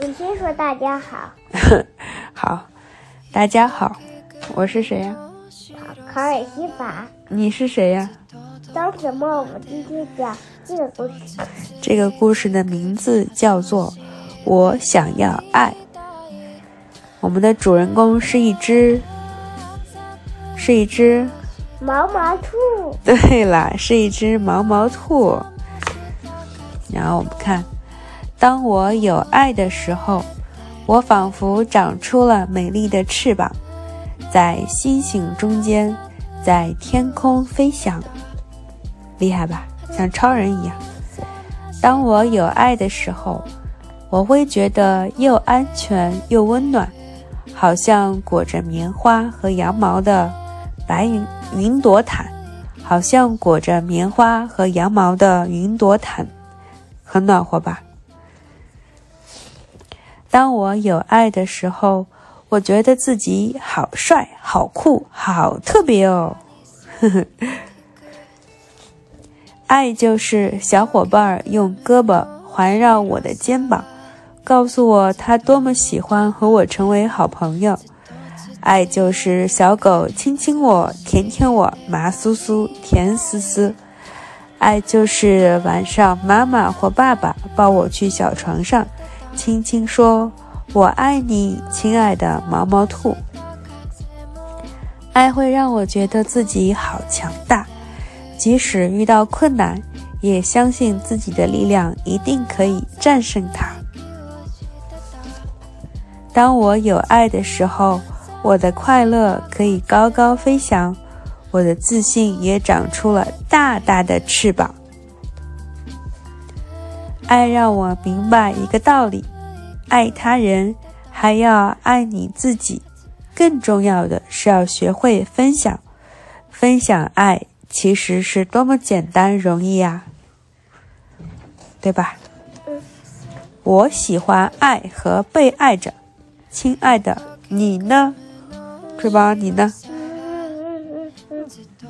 你先说大家好。好，大家好，我是谁呀？卡尔西法。你是谁呀？张子墨。我们今天讲这个故事。这个故事的名字叫做《我想要爱》。我们的主人公是一只，是一只毛毛兔。对了，是一只毛毛兔。然后我们看，当我有爱的时候，我仿佛长出了美丽的翅膀，在星星中间，在天空飞翔，厉害吧？像超人一样。当我有爱的时候，我会觉得又安全又温暖。好像裹着棉花和羊毛的白云云朵毯，好像裹着棉花和羊毛的云朵毯，很暖和吧？当我有爱的时候，我觉得自己好帅、好酷、好特别哦！呵呵，爱就是小伙伴用胳膊环绕我的肩膀。告诉我他多么喜欢和我成为好朋友，爱就是小狗亲亲我，舔舔我，麻酥酥，甜丝丝。爱就是晚上妈妈或爸爸抱我去小床上，轻轻说“我爱你，亲爱的毛毛兔”。爱会让我觉得自己好强大，即使遇到困难，也相信自己的力量一定可以战胜它。当我有爱的时候，我的快乐可以高高飞翔，我的自信也长出了大大的翅膀。爱让我明白一个道理：爱他人还要爱你自己。更重要的是要学会分享，分享爱其实是多么简单容易呀，对吧？我喜欢爱和被爱着。亲爱的，你呢？吹宝，你呢？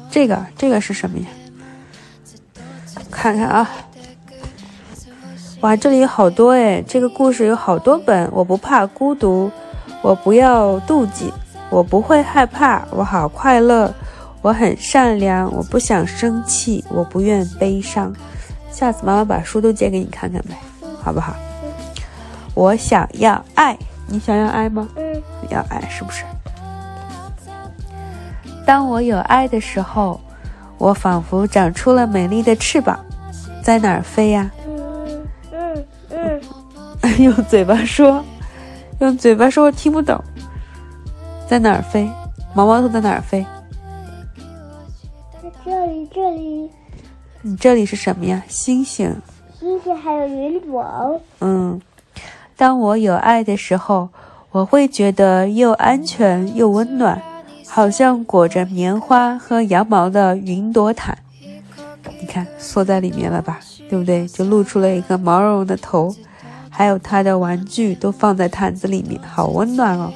这个，这个是什么呀？看看啊！哇，这里有好多哎！这个故事有好多本。我不怕孤独，我不要妒忌，我不会害怕，我好快乐，我很善良，我不想生气，我不愿悲伤。下次妈妈把书都借给你看看呗，好不好？我想要爱。你想要爱吗？嗯，要爱是不是？当我有爱的时候，我仿佛长出了美丽的翅膀，在哪儿飞呀？用嘴巴说，用嘴巴说，我听不懂。在哪儿飞？毛毛虫在哪儿飞？在这里，这里。你这里是什么呀？星星。星星还有云朵。嗯。当我有爱的时候，我会觉得又安全又温暖，好像裹着棉花和羊毛的云朵毯。你看，缩在里面了吧，对不对？就露出了一个毛茸茸的头，还有他的玩具都放在毯子里面，好温暖哦。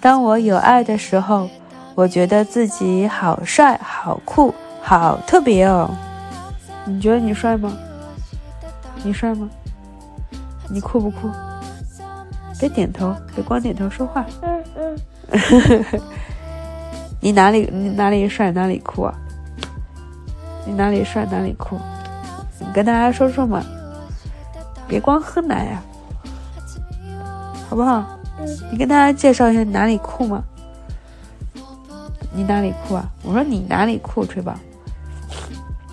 当我有爱的时候，我觉得自己好帅、好酷、好特别哦。你觉得你帅吗？你帅吗？你酷不酷？别点头，别光点头说话。你哪里你哪里帅哪里酷啊？你哪里帅哪里酷？你跟大家说说嘛。别光喝奶呀，好不好？嗯。你跟大家介绍一下你哪里酷吗？你哪里酷啊？我说你哪里酷，吹宝。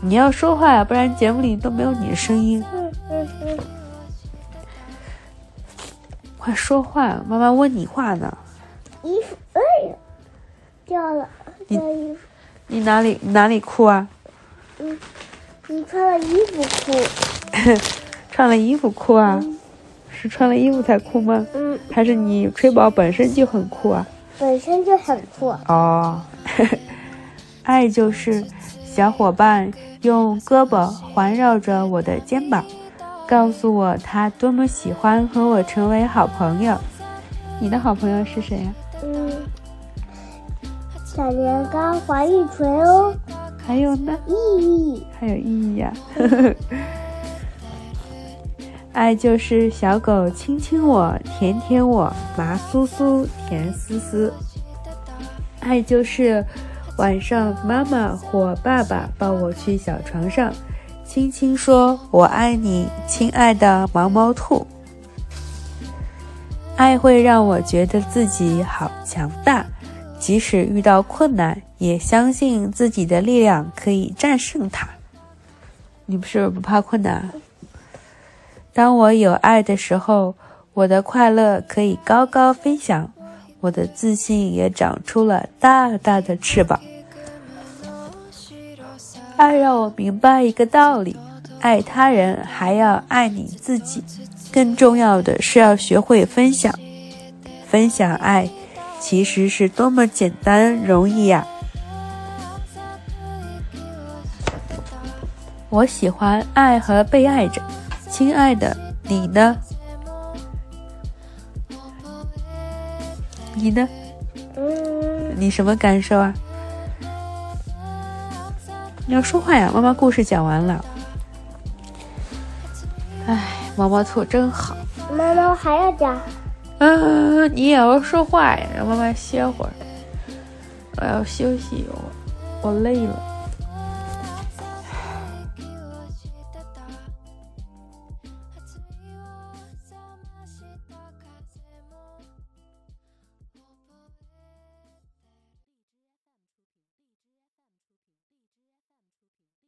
你要说话呀，不然节目里都没有你的声音。快说话！妈妈问你话呢。衣服，哎呀，掉了，掉衣服。你哪里哪里酷啊？嗯，你穿了衣服酷。穿了衣服酷啊？是穿了衣服才酷吗？嗯。还是你吹宝本身就很酷啊？本身就很酷。哦，爱就是小伙伴用胳膊环绕着我的肩膀。告诉我他多么喜欢和我成为好朋友。你的好朋友是谁呀？嗯，小年糕、黄玉锤哦。还有呢？意义。还有意义呀。爱就是小狗亲亲我，舔舔我，麻酥酥，甜丝丝。爱就是晚上妈妈或爸爸抱我去小床上，轻轻说“我爱你，亲爱的毛毛兔”。爱会让我觉得自己好强大，即使遇到困难，也相信自己的力量可以战胜它。你不是不怕困难？当我有爱的时候，我的快乐可以高高飞翔，我的自信也长出了大大的翅膀。爱让我明白一个道理：爱他人还要爱你自己，更重要的是要学会分享。分享爱，其实是多么简单容易呀！我喜欢爱和被爱着。亲爱的，你呢？你呢？嗯，你什么感受啊？你要说话呀！妈妈故事讲完了。哎，毛毛兔真好。妈妈，我还要讲。嗯，你也要说话呀！让妈妈歇会儿。我要休息，我我累了。